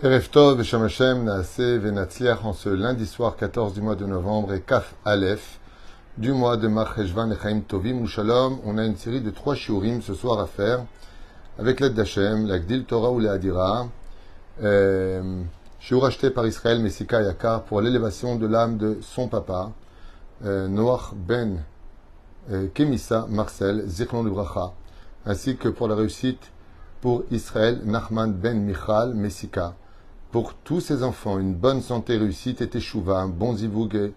Erev Tov, Shem Hashem, Naase, Venatzliach, en ce lundi soir 14 du mois de novembre et Kaf Aleph du mois de Marcheshvan et Chaim Tovim Shalom. On a une série de trois shiurim ce soir à faire avec l'aide d'Hachem, la Gdil Torah ou la Hadira. Euh, shiur acheté par Israël Messika Yakar pour l'élévation de l'âme de son papa, euh, Noach Ben euh, Kemissa Marcel, Zichlon de Bracha, ainsi que pour la réussite pour Israël Nachman Ben Michal Messika pour tous ses enfants une bonne santé, réussite et teshuva, un bon zivoug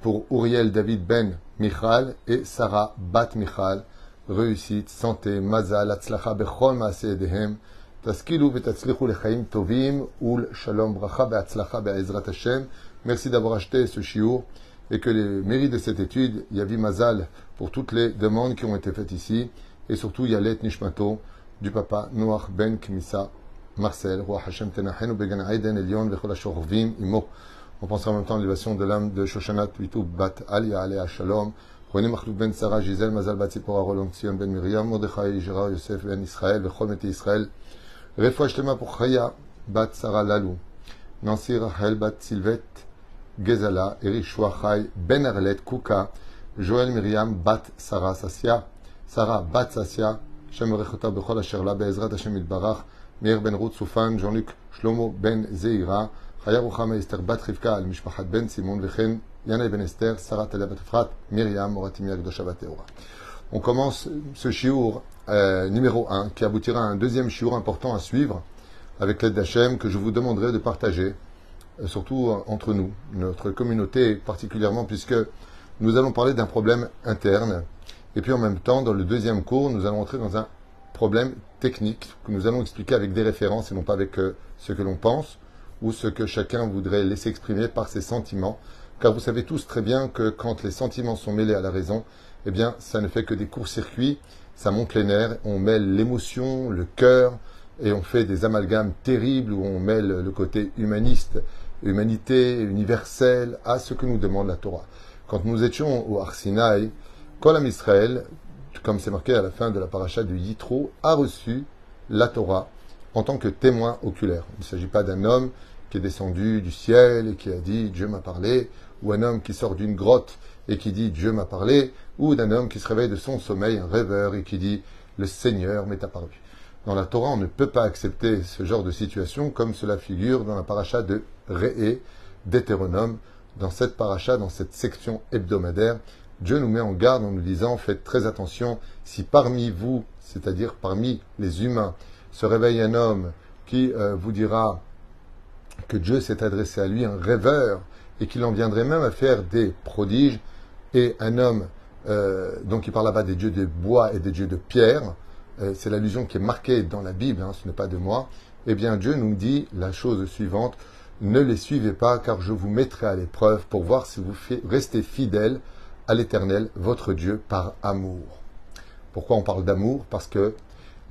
pour Uriel David Ben Michal et Sarah Bat Michal, réussite, santé, mazal, atzlacha bechol maase edehem, taskilu vetatzlichu lechaim tovim, ul shalom bracha be'atzlacha be'ezrat Hashem. Merci d'avoir acheté ce shiur et que les mérites de cette étude, Yavi Mazal, pour toutes les demandes qui ont été faites ici, et surtout Yalet Nishmato, du papa Noach Ben Kmissa Marcel, roi Hashem Began Aiden, Elion. On pensera en même temps à l'élévation de l'âme de Shoshanat, Pitou, Bat, Alia, Alea, Shalom, René Machlouk Ben Sarah, Gisèle, Mazal, Batsipora, Roland, Sion, Ben Miriam, Mordechai, Gérard, Yosef, Ben Israël, Vechol Mete Israël, Refoua pour Chaya, Bat Sarah Lalou, Nancy Rachel, Bat Silvet, Gezala, Eric Chai, Ben Arlet, Kuka, Joël Miriam, Bat Sarah Sassia, Sarah Bat Sassia, Shem Rechota, Bechol Asherla, Be'ezrat Hashem Ilbarach, Meir ben Ruth Soufan, Jean-Luc Shlomo ben Zeira, Chaya Ruchama Esther Bat Rivka, al Mishpachat ben Simon, Vechen, Yana ben Esther, Sarah Talia Bat Myriam, Moratim Yagdosha On commence ce chiour euh, numéro 1 qui aboutira à un deuxième chiour important à suivre avec l'aide d'Hachem que je vous demanderai de partager, euh, surtout euh, entre nous, notre communauté particulièrement, puisque nous allons parler d'un problème interne. Et puis en même temps, dans le deuxième cours, nous allons entrer dans un problème technique que nous allons expliquer avec des références et non pas avec euh, ce que l'on pense ou ce que chacun voudrait laisser exprimer par ses sentiments. Car vous savez tous très bien que quand les sentiments sont mêlés à la raison, eh bien, ça ne fait que des courts-circuits, ça monte les nerfs, on mêle l'émotion, le cœur, et on fait des amalgames terribles où on mêle le côté humaniste, humanité, universelle, à ce que nous demande la Torah. Quand nous étions au Arsinaï, Kolam Israël, comme c'est marqué à la fin de la paracha du Yitro, a reçu la Torah en tant que témoin oculaire. Il ne s'agit pas d'un homme qui est descendu du ciel et qui a dit Dieu m'a parlé, ou un homme qui sort d'une grotte et qui dit Dieu m'a parlé, ou d'un homme qui se réveille de son sommeil, un rêveur, et qui dit Le Seigneur m'est apparu. Dans la Torah, on ne peut pas accepter ce genre de situation comme cela figure dans la paracha de Réé, d'Hétéronome, dans cette paracha, dans cette section hebdomadaire Dieu nous met en garde en nous disant faites très attention si parmi vous, c'est-à-dire parmi les humains, se réveille un homme qui euh, vous dira que Dieu s'est adressé à lui, un rêveur, et qu'il en viendrait même à faire des prodiges, et un homme, euh, donc il parle là-bas des dieux de bois et des dieux de pierre, euh, c'est l'allusion qui est marquée dans la Bible, hein, ce n'est pas de moi, eh bien Dieu nous dit la chose suivante, ne les suivez pas car je vous mettrai à l'épreuve pour voir si vous restez fidèles à l'Éternel, votre Dieu, par amour. Pourquoi on parle d'amour? Parce que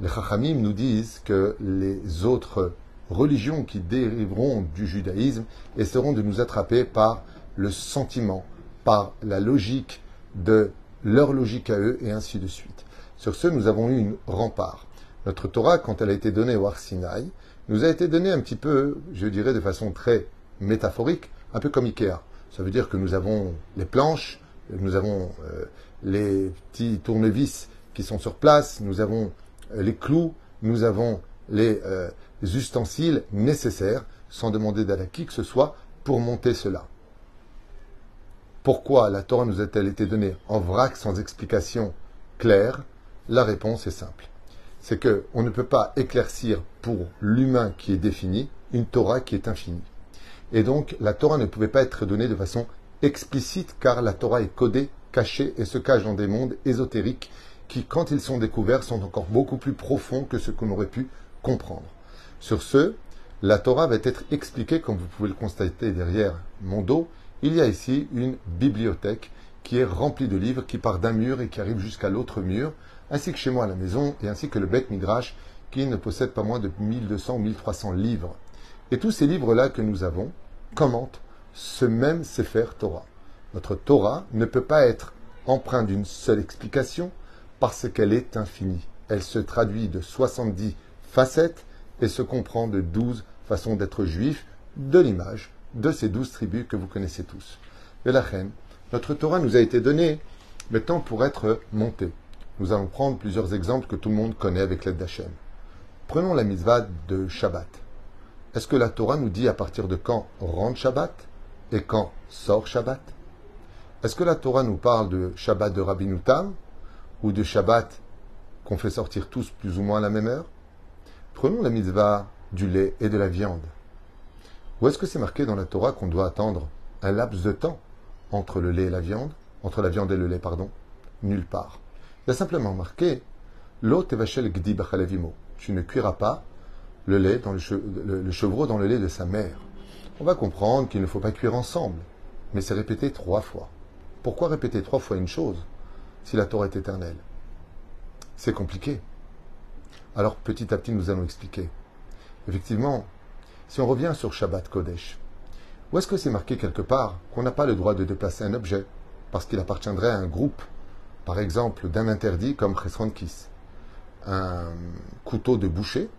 les Chachamim nous disent que les autres religions qui dériveront du judaïsme essaieront de nous attraper par le sentiment, par la logique de leur logique à eux, et ainsi de suite. Sur ce, nous avons eu une rempart. Notre Torah, quand elle a été donnée au Arsinaï, nous a été donnée un petit peu, je dirais de façon très métaphorique, un peu comme Ikea. Ça veut dire que nous avons les planches, nous avons euh, les petits tournevis qui sont sur place, nous avons euh, les clous, nous avons les, euh, ustensiles nécessaires, sans demander d'aide à qui que ce soit, pour monter cela. Pourquoi la Torah nous a-t-elle été donnée en vrac sans explication claire? La réponse est simple. C'est que on ne peut pas éclaircir pour l'humain qui est défini une Torah qui est infinie. Et donc la Torah ne pouvait pas être donnée de façon explicite car la Torah est codée, cachée et se cache dans des mondes ésotériques qui, quand ils sont découverts, sont encore beaucoup plus profonds que ce qu'on aurait pu comprendre. Sur ce, la Torah va être expliquée, comme vous pouvez le constater derrière mon dos. Il y a ici une bibliothèque qui est remplie de livres qui part d'un mur et qui arrive jusqu'à l'autre mur, ainsi que chez moi à la maison, et ainsi que le Beth Midrash qui ne possède pas moins de 1200 ou 1300 livres. Et tous ces livres-là que nous avons commentent ce même Sefer Torah. Notre Torah ne peut pas être empreinte d'une seule explication parce qu'elle est infinie. Elle se traduit de 70 facettes et se comprend de 12 façon d'être juif, de l'image de ces douze tribus que vous connaissez tous. Et la reine, notre Torah nous a été donnée maintenant pour être montée. Nous allons prendre plusieurs exemples que tout le monde connaît avec l'aide d'Hachem. Prenons la mitzvah de Shabbat. Est-ce que la Torah nous dit à partir de quand rentre Shabbat? Et quand sort Shabbat? Est-ce que la Torah nous parle de Shabbat de Rabbi Tam ou de Shabbat qu'on fait sortir tous plus ou moins à la même heure? Prenons la mitzvah du lait et de la viande. Où est-ce que c'est marqué dans la Torah qu'on doit attendre un laps de temps entre le lait et la viande Entre la viande et le lait, pardon? Nulle part. Il y a simplement marqué L'eau tevachel gdi Tu ne cuiras pas le lait dans le, chevreau dans le lait de sa mère. On va comprendre qu'il ne faut pas cuire ensemble, mais c'est répété trois fois. Pourquoi répéter trois fois une chose si la Torah est éternelle? C'est compliqué. Alors petit à petit, nous allons expliquer. Effectivement, si on revient sur Shabbat Kodesh, où est-ce que c'est marqué quelque part qu'on n'a pas le droit de déplacer un objet parce qu'il appartiendrait à un groupe, par exemple d'un interdit comme Chesron Kiss Un couteau de boucher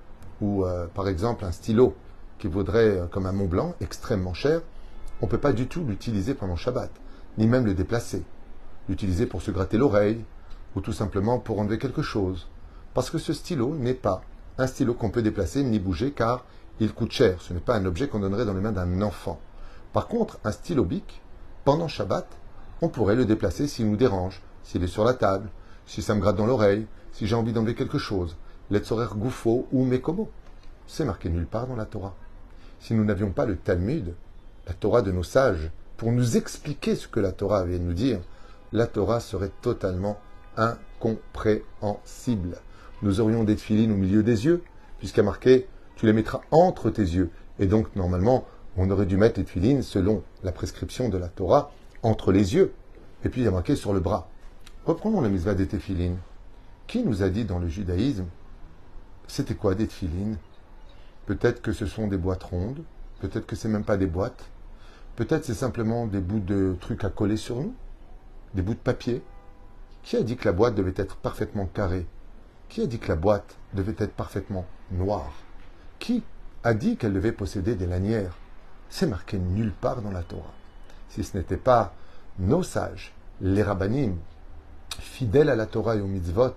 ou euh, par exemple un stylo qui vaudrait euh, comme un Mont Blanc extrêmement cher, on ne peut pas du tout l'utiliser pendant Shabbat, ni même le déplacer. L'utiliser pour se gratter l'oreille ou tout simplement pour enlever quelque chose. Parce que ce stylo n'est pas un stylo qu'on peut déplacer ni bouger car il coûte cher. Ce n'est pas un objet qu'on donnerait dans les mains d'un enfant. Par contre, un stylo bic, pendant Shabbat, on pourrait le déplacer s'il nous dérange, s'il est sur la table, si ça me gratte dans l'oreille, si j'ai envie d'enlever quelque chose. L'Etzorer Goufo ou Mekomo. C'est marqué nulle part dans la Torah. Si nous n'avions pas le Talmud, la Torah de nos sages, pour nous expliquer ce que la Torah à nous dire, la Torah serait totalement incompréhensible. Nous aurions des filines au milieu des yeux, puisqu'il y marqué tu les mettras entre tes yeux. Et donc, normalement, on aurait dû mettre les tuilines, selon la prescription de la Torah, entre les yeux. Et puis, il y a marqué sur le bras. Reprenons la misva des téphilines. Qui nous a dit dans le judaïsme, c'était quoi des téphilines Peut-être que ce sont des boîtes rondes, peut-être que c'est même pas des boîtes, peut-être c'est simplement des bouts de trucs à coller sur nous, des bouts de papier. Qui a dit que la boîte devait être parfaitement carrée? Qui a dit que la boîte devait être parfaitement noire? Qui a dit qu'elle devait posséder des lanières? C'est marqué nulle part dans la Torah. Si ce n'était pas nos sages, les rabbinim, fidèles à la Torah et aux mitzvot,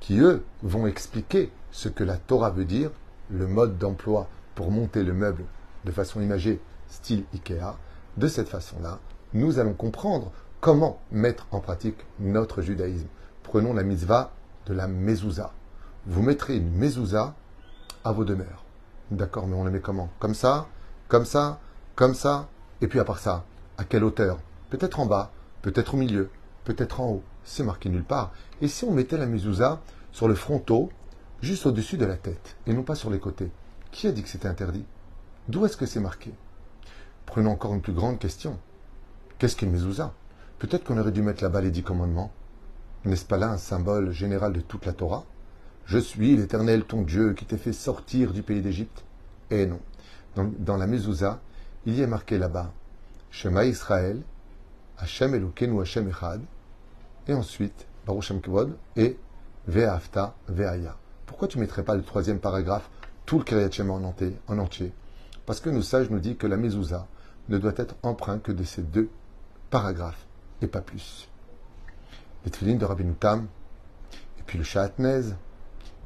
qui eux vont expliquer ce que la Torah veut dire, le mode d'emploi pour monter le meuble de façon imagée, style Ikea, de cette façon-là, nous allons comprendre comment mettre en pratique notre judaïsme. Prenons la mitzvah de la mezouza. Vous mettrez une mezouza à vos demeures. D'accord, mais on le met comment? Comme ça Comme ça Comme ça Et puis à part ça, à quelle hauteur? Peut-être en bas, peut-être au milieu, peut-être en haut. C'est marqué nulle part. Et si on mettait la mezouza sur le fronteau, juste au-dessus de la tête, et non pas sur les côtés Qui a dit que c'était interdit? D'où est-ce que c'est marqué? Prenons encore une plus grande question. Qu'est-ce qu'une mezouza? Peut-être qu'on aurait dû mettre là-bas les dix commandements. N'est-ce pas là un symbole général de toute la Torah? Je suis l'Éternel ton Dieu qui t'ai fait sortir du pays d'Égypte. Et non. Dans, la Mezouza, il y est marqué là-bas Shema Israël, Hashem Elokeinu Hashem Echad, et ensuite Baruch Kevod et Ve'afta Ve'aya. Pourquoi tu ne mettrais pas le troisième paragraphe, tout le Kriyat en entier, en entier? Parce que nos sages nous disent que la Mezouza ne doit être empreinte que de ces deux paragraphes, et pas plus. Les Tfilin de Rabbi Tam, et puis le Shahatnez,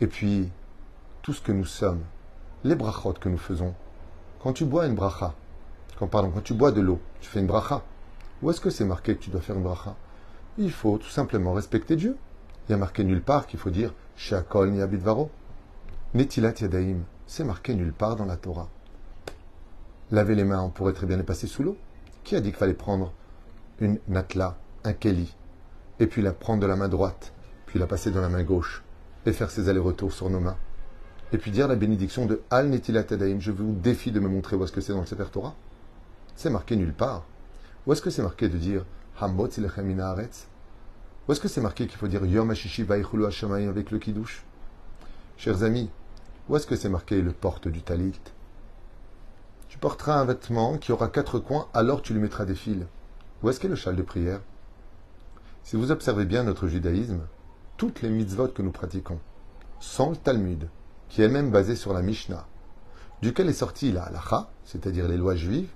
et puis, tout ce que nous sommes, les brachot que nous faisons. Quand tu bois une bracha, quand, pardon, quand tu bois de l'eau, tu fais une bracha. Où est-ce que c'est marqué que tu dois faire une bracha? Il faut tout simplement respecter Dieu. Il y a marqué nulle part qu'il faut dire Sheakol ni abidvaro? Netilat yadaim. C'est marqué nulle part dans la Torah. Laver les mains, on pourrait très bien les passer sous l'eau. Qui a dit qu'il fallait prendre une natla, un keli, et puis la prendre de la main droite, puis la passer dans la main gauche et faire ses allers-retours sur nos mains? Et puis dire la bénédiction de Al Netilat Je vous défie de me montrer où est-ce que c'est dans le Sefer Torah. C'est marqué nulle part. Où est-ce que c'est marqué de dire Hamot Haaretz Où est-ce que c'est marqué qu'il faut dire Yom Hashishi Vaichulu Hashamayim avec le Kiddush Chers amis, où est-ce que c'est marqué le porte du talit? Tu porteras un vêtement qui aura quatre coins, alors tu lui mettras des fils. Où est-ce qu'est le châle de prière? Si vous observez bien notre judaïsme, toutes les mitzvot que nous pratiquons, sans le Talmud, qui est même basé sur la Mishnah, duquel est sorti la halacha, c'est-à-dire les lois juives,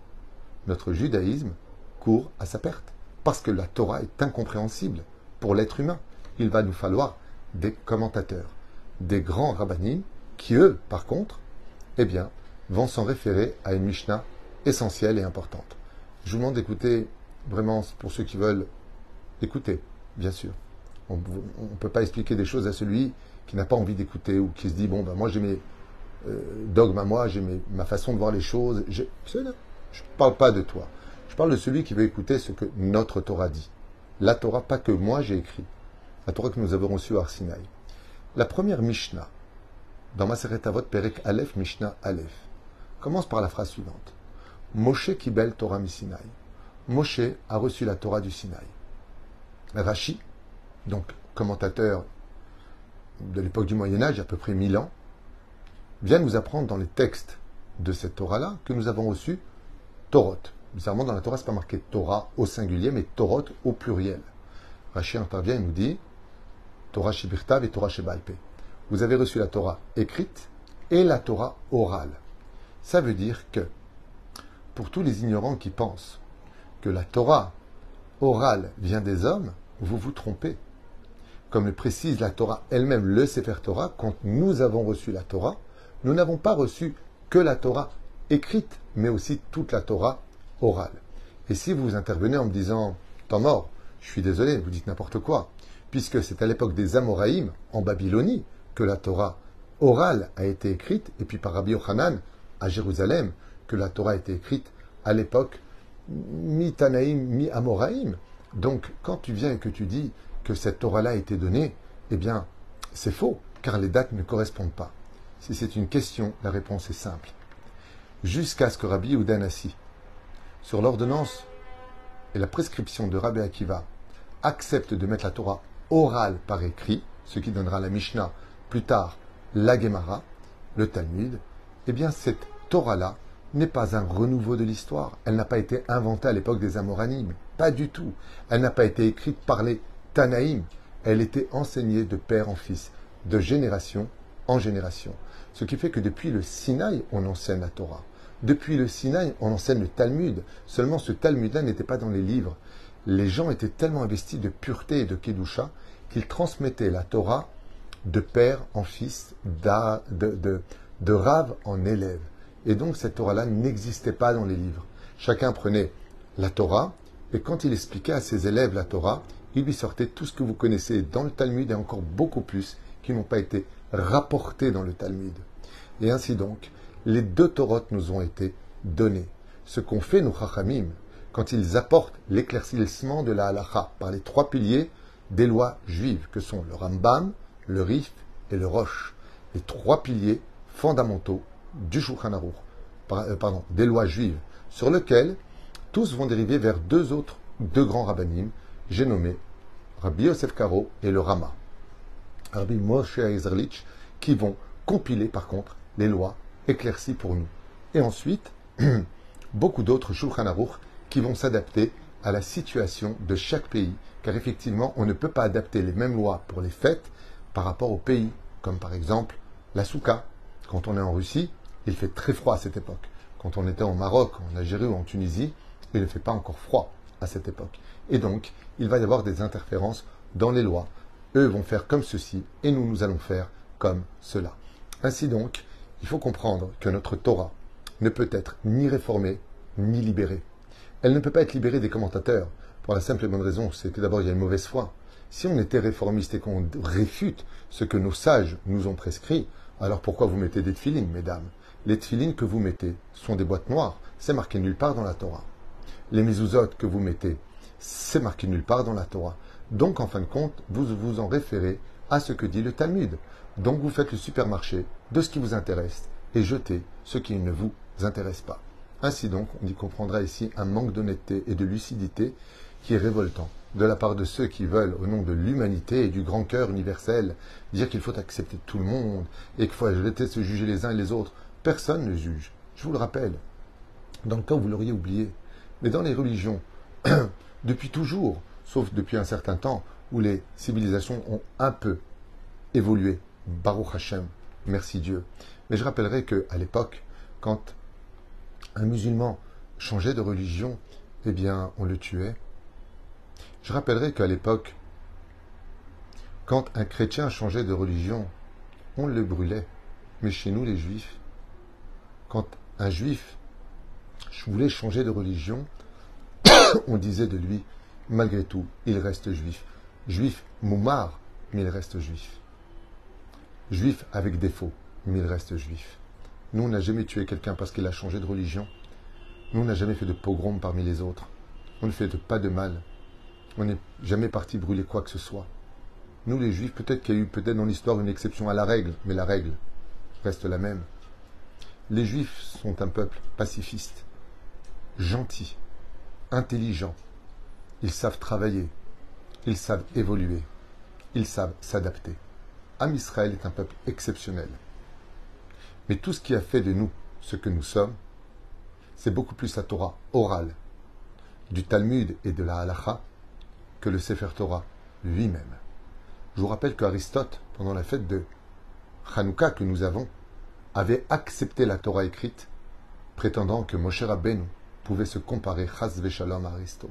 notre judaïsme court à sa perte. Parce que la Torah est incompréhensible pour l'être humain. Il va nous falloir des commentateurs, des grands rabbinim qui, eux, par contre, eh bien, vont s'en référer à une Mishnah essentielle et importante. Je vous demande d'écouter vraiment pour ceux qui veulent écouter, bien sûr. On ne peut pas expliquer des choses à celui qui n'a pas envie d'écouter ou qui se dit bon ben moi j'ai mes euh, dogmes à moi, j'ai ma façon de voir les choses. Je ne parle pas de toi. Je parle de celui qui veut écouter ce que notre Torah dit. La Torah, pas que moi j'ai écrit. La Torah que nous avons reçue à Arsinaï. La première Mishnah, dans Maseret Avot Perek Aleph, Mishnah Aleph, commence par la phrase suivante. Moshe Kibel Torah Misinaï. Moshe a reçu la Torah du Sinaï. Rashi, donc commentateur de l'époque du Moyen Âge, à peu près 1000 ans, vient nous apprendre dans les textes de cette Torah-là que nous avons reçu Torot. Bizarrement, dans la Torah, ce n'est pas marqué Torah au singulier, mais Torot au pluriel. Rashi intervient et nous dit Torah Shibirtav et Torah Shebalpe. Vous avez reçu la Torah écrite et la Torah orale. Ça veut dire que, pour tous les ignorants qui pensent que la Torah orale vient des hommes, vous vous trompez. Comme le précise la Torah elle-même, le Sefer Torah, quand nous avons reçu la Torah, nous n'avons pas reçu que la Torah écrite, mais aussi toute la Torah Et si vous intervenez en me disant, temps mort, je suis désolé, vous dites n'importe quoi, puisque c'est à l'époque des Amoraïm, en Babylonie, que la Torah orale a été écrite, et puis par Rabbi Yochanan, à Jérusalem, que la Torah a été écrite à l'époque mi-Tanaïm, mi-Amoraïm. Donc, quand tu viens et que tu dis que cette Torah-là a été donnée, eh bien, c'est faux, car les dates ne correspondent pas. Si c'est une question, la réponse est simple. Jusqu'à ce que Rabbi Yehuda Nassi, sur l'ordonnance et la prescription de Rabbi Akiva, accepte de mettre la Torah orale par écrit, ce qui donnera la Mishnah, plus tard la Gemara, le Talmud, eh bien cette Torah-là n'est pas un renouveau de l'histoire. Elle n'a pas été inventée à l'époque des Amoranim. Pas du tout. Elle n'a pas été écrite par les Tanaïm. Elle était enseignée de père en fils, de génération en génération. Ce qui fait que depuis le Sinaï, on enseigne la Torah. Depuis le Sinaï, on enseigne le Talmud. Seulement ce Talmud-là n'était pas dans les livres. Les gens étaient tellement investis de pureté et de Kedusha qu'ils transmettaient la Torah de père en fils, de, de, de rave en élève. Et donc cette Torah-là n'existait pas dans les livres. Chacun prenait la Torah, et quand il expliquait à ses élèves la Torah, il lui sortait tout ce que vous connaissez dans le Talmud et encore beaucoup plus qui n'ont pas été rapportés dans le Talmud. Et ainsi donc, les deux Torotes nous ont été donnés. Ce qu'ont fait nos Chachamim, quand ils apportent l'éclaircissement de la halacha par les trois piliers des lois juives, que sont le Rambam, le Rif et le Roche. Les trois piliers fondamentaux du Shulchan euh, pardon, des lois juives, sur lesquelles tous vont dériver vers deux autres, deux grands rabbinim, j'ai nommé Rabbi Yosef Karo et le Rama. Rabbi Moshe Ezerlich, qui vont compiler par contre les lois éclaircies pour nous. Et ensuite, beaucoup d'autres Shulchan Aruch qui vont s'adapter à la situation de chaque pays, car effectivement, on ne peut pas adapter les mêmes lois pour les fêtes par rapport au pays, comme par exemple la souka. Quand on est en Russie, il fait très froid à cette époque. Quand on était au Maroc, en Algérie ou en Tunisie, il ne fait pas encore froid à cette époque. Et donc, il va y avoir des interférences dans les lois. Eux vont faire comme ceci et nous, nous allons faire comme cela. Ainsi donc, il faut comprendre que notre Torah ne peut être ni réformée ni libérée. Elle ne peut pas être libérée des commentateurs pour la simple et bonne raison, c'est que d'abord il y a une mauvaise foi. Si on était réformiste et qu'on réfute ce que nos sages nous ont prescrit, alors pourquoi vous mettez des tefilines, mesdames? Les tfilines que vous mettez sont des boîtes noires. C'est marqué nulle part dans la Torah. Les mezuzot que vous mettez, c'est marqué nulle part dans la Torah. Donc, en fin de compte, vous vous en référez à ce que dit le Talmud. Donc, vous faites le supermarché de ce qui vous intéresse et jetez ce qui ne vous intéresse pas. Ainsi donc, on y comprendra ici un manque d'honnêteté et de lucidité qui est révoltant de la part de ceux qui veulent, au nom de l'humanité et du grand cœur universel, dire qu'il faut accepter tout le monde et qu'il faut arrêter de se juger les uns et les autres. Personne ne juge. Je vous le rappelle. Dans le cas où vous l'auriez oublié. Mais dans les religions, depuis toujours, sauf depuis un certain temps, où les civilisations ont un peu évolué. Baruch Hashem, merci Dieu. Mais je rappellerai qu'à l'époque, quand un musulman changeait de religion, eh bien, on le tuait. Je rappellerai qu'à l'époque, quand un chrétien changeait de religion, on le brûlait. Mais chez nous, les juifs, quand un juif voulait changer de religion, on disait de lui, malgré tout, il reste juif. Juif moumar, mais il reste juif. Juif avec défaut, mais il reste juif. Nous, on n'a jamais tué quelqu'un parce qu'il a changé de religion. Nous, on n'a jamais fait de pogrom parmi les autres. On ne fait pas de mal. On n'est jamais parti brûler quoi que ce soit. Nous, les juifs, peut-être qu'il y a eu peut-être dans l'histoire une exception à la règle, mais la règle reste la même. Les juifs sont un peuple pacifiste, gentil, intelligent. Ils savent travailler, ils savent évoluer, ils savent s'adapter. Am Israël est un peuple exceptionnel. Mais tout ce qui a fait de nous ce que nous sommes, c'est beaucoup plus la Torah orale, du Talmud et de la Halacha, que le Sefer Torah lui-même. Je vous rappelle qu'Aristote, pendant la fête de Hanouka que nous avons, avait accepté la Torah écrite, prétendant que Moshe Rabbeinu pouvait se comparer Chaz Veshalom à Aristote.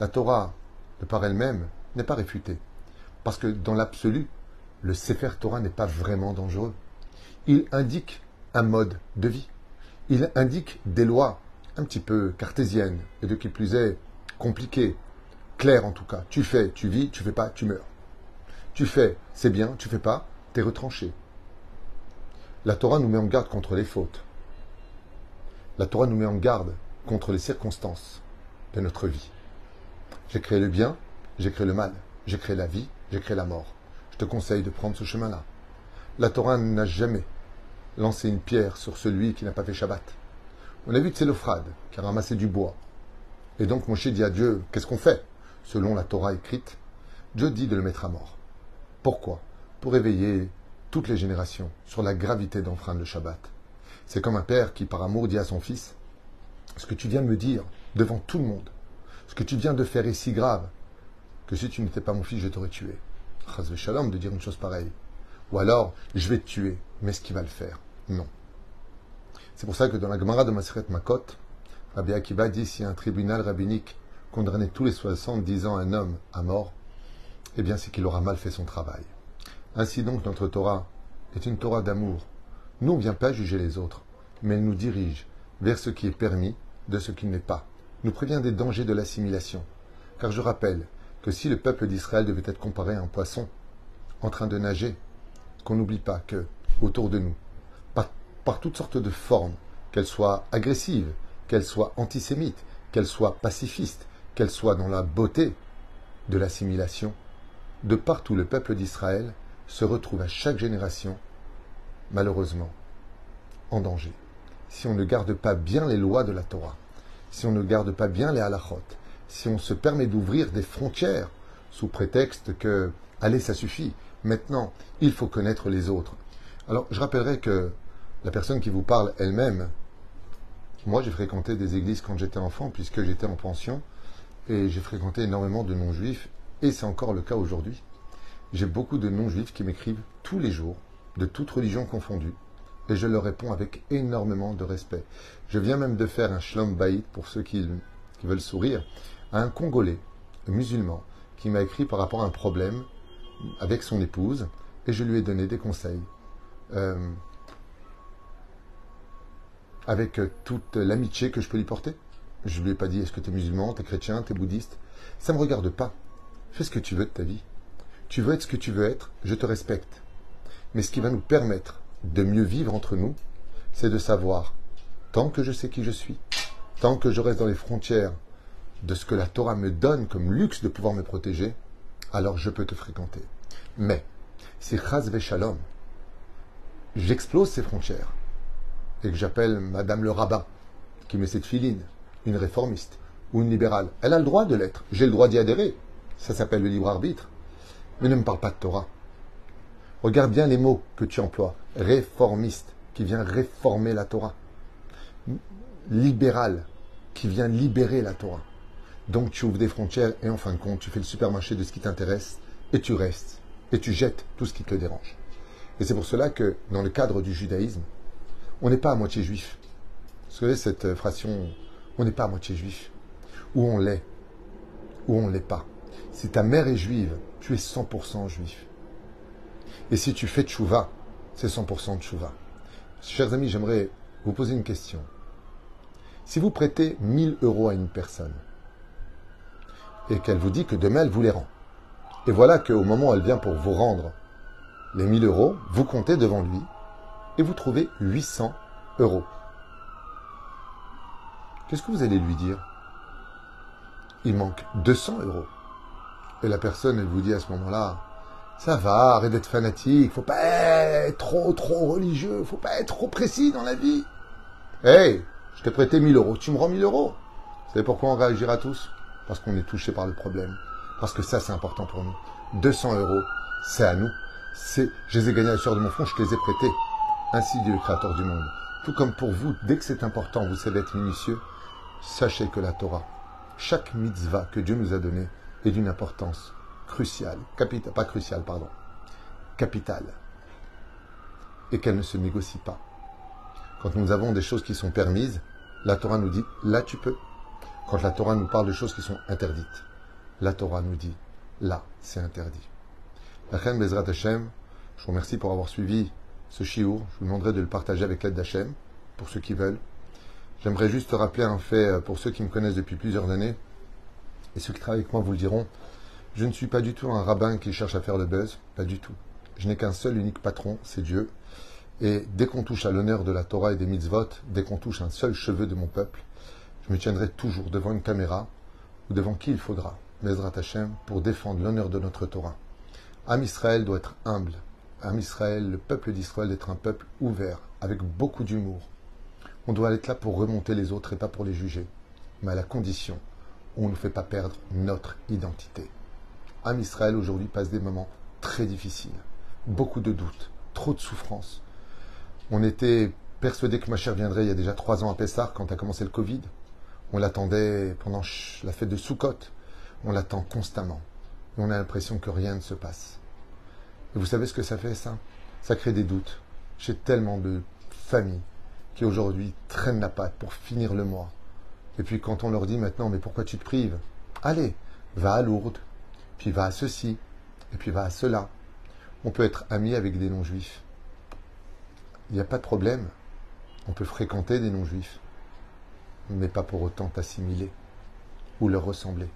La Torah, de par elle-même, n'est pas réfutée, parce que dans l'absolu, le Sefer Torah n'est pas vraiment dangereux. Il indique un mode de vie. Il indique des lois un petit peu cartésiennes, et de qui plus est, compliquées, claires en tout cas. Tu fais, tu vis, tu fais pas, tu meurs. Tu fais, c'est bien, tu fais pas, tu es retranché. La Torah nous met en garde contre les fautes. La Torah nous met en garde contre les circonstances de notre vie. J'ai créé le bien, j'ai créé le mal, j'ai créé la vie, j'ai créé la mort. Te conseille de prendre ce chemin-là. La Torah n'a jamais lancé une pierre sur celui qui n'a pas fait Shabbat. On a vu Tselophrad qui a ramassé du bois. Et donc Moshe dit à Dieu, qu'est-ce qu'on fait Selon la Torah écrite, Dieu dit de le mettre à mort. Pourquoi? Pour éveiller toutes les générations sur la gravité d'enfreindre le Shabbat. C'est comme un père qui, par amour, dit à son fils Ce que tu viens de me dire devant tout le monde, ce que tu viens de faire est si grave que si tu n'étais pas mon fils, je t'aurais tué. Shalom de dire une chose pareille. Ou alors, je vais te tuer, mais est-ce qu'il va le faire Non. C'est pour ça que dans la Gemara de Maseret Makot, Rabbi Akiva dit si un tribunal rabbinique condamnait tous les 70 ans un homme à mort, eh bien c'est qu'il aura mal fait son travail. Ainsi donc notre Torah est une Torah d'amour. Nous, on ne vient pas juger les autres, mais elle nous dirige vers ce qui est permis de ce qui n'est pas. Nous prévient des dangers de l'assimilation. Car je rappelle que si le peuple d'Israël devait être comparé à un poisson en train de nager, qu'on n'oublie pas que, autour de nous, par, toutes sortes de formes, qu'elles soient agressives, qu'elles soient antisémites, qu'elles soient pacifistes, qu'elles soient dans la beauté de l'assimilation, de partout le peuple d'Israël se retrouve à chaque génération, malheureusement, en danger. Si on ne garde pas bien les lois de la Torah, si on ne garde pas bien les halachot, si on se permet d'ouvrir des frontières sous prétexte que, allez, ça suffit, maintenant, il faut connaître les autres. Alors, je rappellerai que la personne qui vous parle elle-même, moi j'ai fréquenté des églises quand j'étais enfant, puisque j'étais en pension, et j'ai fréquenté énormément de non-juifs, et c'est encore le cas aujourd'hui. J'ai beaucoup de non-juifs qui m'écrivent tous les jours, de toutes religions confondues, et je leur réponds avec énormément de respect. Je viens même de faire un shlom baït, pour ceux qui, veulent sourire, à un Congolais, musulman, qui m'a écrit par rapport à un problème avec son épouse, et je lui ai donné des conseils. Euh, avec toute l'amitié que je peux lui porter. Je ne lui ai pas dit est-ce que tu es musulman, tu es chrétien, tu es bouddhiste? Ça ne me regarde pas. Fais ce que tu veux de ta vie. Tu veux être ce que tu veux être, je te respecte. Mais ce qui va nous permettre de mieux vivre entre nous, c'est de savoir, tant que je sais qui je suis, tant que je reste dans les frontières de ce que la Torah me donne comme luxe de pouvoir me protéger, alors je peux te fréquenter. Mais, si Chaz Shalom, j'explose ces frontières, et que j'appelle Madame le rabbin, qui met cette filine, une réformiste, ou une libérale, elle a le droit de l'être, j'ai le droit d'y adhérer, ça s'appelle le libre arbitre. Mais ne me parle pas de Torah. Regarde bien les mots que tu emploies. Réformiste, qui vient réformer la Torah. Libéral, qui vient libérer la Torah. Donc tu ouvres des frontières et en fin de compte, tu fais le supermarché de ce qui t'intéresse et tu restes. Et tu jettes tout ce qui te dérange. Et c'est pour cela que dans le cadre du judaïsme, On n'est pas à moitié juif. Vous savez cette phrase on n'est pas à moitié juif. Ou on l'est, ou on ne l'est pas. Si ta mère est juive, tu es 100% juif. Et si tu fais tchouva, c'est 100% de tchouva. Chers amis, j'aimerais vous poser une question. Si vous prêtez 1000 euros à une personne et qu'elle vous dit que demain elle vous les rend, et voilà qu'au moment où elle vient pour vous rendre les 1000 euros, vous comptez devant lui et vous trouvez 800 euros. Qu'est-ce que vous allez lui dire? Il manque 200 euros. Et la personne, elle vous dit à ce moment-là, ça va, arrête d'être fanatique, faut pas être trop, trop religieux, faut pas être trop précis dans la vie. Hey, je t'ai prêté 1000 euros, tu me rends 1000 euros. Vous savez pourquoi on réagira tous? Parce qu'on est touché par le problème. Parce que ça, c'est important pour nous. 200 euros, c'est à nous. C'est, je les ai gagnés à la sueur de mon front, je te les ai prêtés. Ainsi dit le Créateur du monde. Tout comme pour vous, dès que c'est important, vous savez être minutieux, sachez que la Torah, chaque mitzvah que Dieu nous a donné, est d'une importance cruciale, capitale, pas cruciale, pardon, capitale, et qu'elle ne se négocie pas. Quand nous avons des choses qui sont permises, la Torah nous dit là tu peux. Quand la Torah nous parle de choses qui sont interdites, la Torah nous dit là c'est interdit. La reine Bezrat Hashem, je vous remercie pour avoir suivi ce chiour. Je vous demanderai de le partager avec l'aide d'Hachem, pour ceux qui veulent. J'aimerais juste rappeler un fait euh, pour ceux qui me connaissent depuis plusieurs années, et ceux qui travaillent avec moi vous le diront. Je ne suis pas du tout un rabbin qui cherche à faire le buzz, pas du tout. Je n'ai qu'un seul unique patron, c'est Dieu. Et dès qu'on touche à l'honneur de la Torah et des mitzvot, dès qu'on touche un seul cheveu de mon peuple, je me tiendrai toujours devant une caméra ou devant qui il faudra, Bezrat Hashem, pour défendre l'honneur de notre Torah. Am Israël doit être humble. Am Israël, le peuple d'Israël, doit être un peuple ouvert, avec beaucoup d'humour. On doit être là pour remonter les autres et pas pour les juger, mais à la condition on ne fait pas perdre notre identité. Am Israël aujourd'hui passe des moments très difficiles, beaucoup de doutes, trop de souffrances. On était persuadé que ma chère viendrait il y a déjà trois ans à Pessar quand a commencé le Covid. On l'attendait pendant la fête de Sukkot. On l'attend constamment. Et on a l'impression que rien ne se passe. Et vous savez ce que ça fait, ça? Ça crée des doutes. J'ai tellement de familles qui aujourd'hui traînent la patte pour finir le mois. Et puis quand on leur dit maintenant, mais pourquoi tu te prives? Allez, va à Lourdes, puis va à ceci, et puis va à cela. On peut être ami avec des non-juifs. Il n'y a pas de problème. On peut fréquenter des non-juifs, mais pas pour autant t'assimiler ou leur ressembler.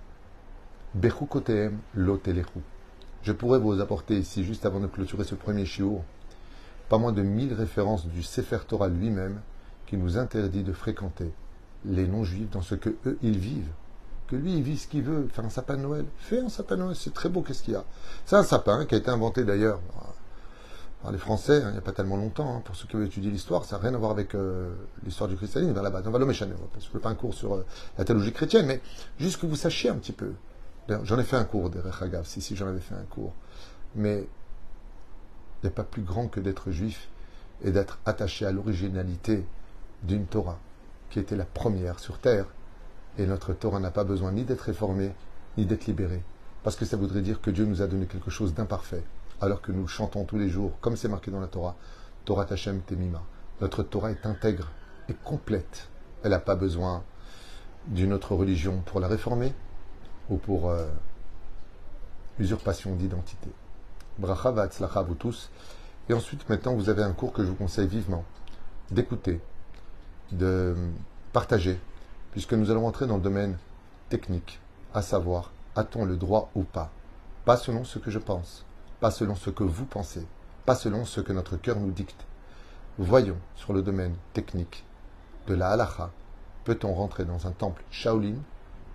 Bechukoteem lotelechu. Je pourrais vous apporter ici, juste avant de clôturer ce premier chiour, pas moins de mille références du Sefer Torah lui-même qui nous interdit de fréquenter les non-juifs dans ce que eux ils vivent. Que lui il vit ce qu'il veut, faire un sapin de Noël. Fais un sapin de Noël, c'est très beau, qu'est-ce qu'il y a? C'est un sapin qui a été inventé d'ailleurs les Français, hein, il n'y a pas tellement longtemps, hein, pour ceux qui veulent étudier l'histoire, ça n'a rien à voir avec euh, l'histoire du christianisme vers la base. On va le méchaner, parce que je pas un cours sur euh, la théologie chrétienne, mais juste que vous sachiez un petit peu. J'en ai fait un cours des Rechagav, si, si j'en avais fait un cours. Mais il n'y a pas plus grand que d'être juif et d'être attaché à l'originalité d'une Torah, qui était la première sur terre. Et notre Torah n'a pas besoin ni d'être réformée, ni d'être libérée. Parce que ça voudrait dire que Dieu nous a donné quelque chose d'imparfait alors que nous chantons tous les jours, comme c'est marqué dans la Torah, Torah Tachem Temima. Notre Torah est intègre et complète. Elle n'a pas besoin d'une autre religion pour la réformer ou pour euh, usurpation d'identité. Bracha va'atzlacha vous tous. Et ensuite, maintenant, vous avez un cours que je vous conseille vivement d'écouter, de partager, puisque nous allons entrer dans le domaine technique, à savoir, a-t-on le droit ou pas? Pas selon ce que je pense, pas selon ce que vous pensez, pas selon ce que notre cœur nous dicte. Voyons sur le domaine technique de la halacha, peut-on rentrer dans un temple Shaolin,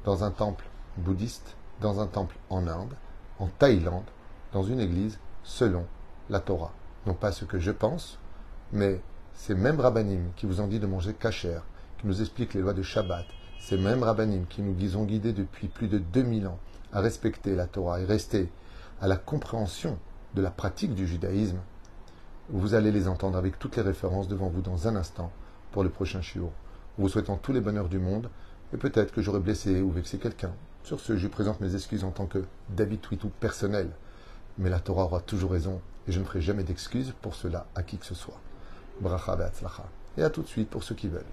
dans un temple bouddhiste, dans un temple en Inde, en Thaïlande, dans une église, selon la Torah? Non pas ce que je pense, mais ces mêmes rabbinim qui vous ont dit de manger kasher, qui nous expliquent les lois de Shabbat, ces mêmes rabbinim qui nous ont guidés depuis plus de 2000 ans à respecter la Torah et rester à la compréhension de la pratique du judaïsme, vous allez les entendre avec toutes les références devant vous dans un instant pour le prochain shiur. Vous souhaitant tous les bonheurs du monde, et peut-être que j'aurais blessé ou vexé quelqu'un. Sur ce, je présente mes excuses en tant que David Twitou personnel. Mais la Torah aura toujours raison, et je ne ferai jamais d'excuses pour cela à qui que ce soit. Bracha Et à tout de suite pour ceux qui veulent.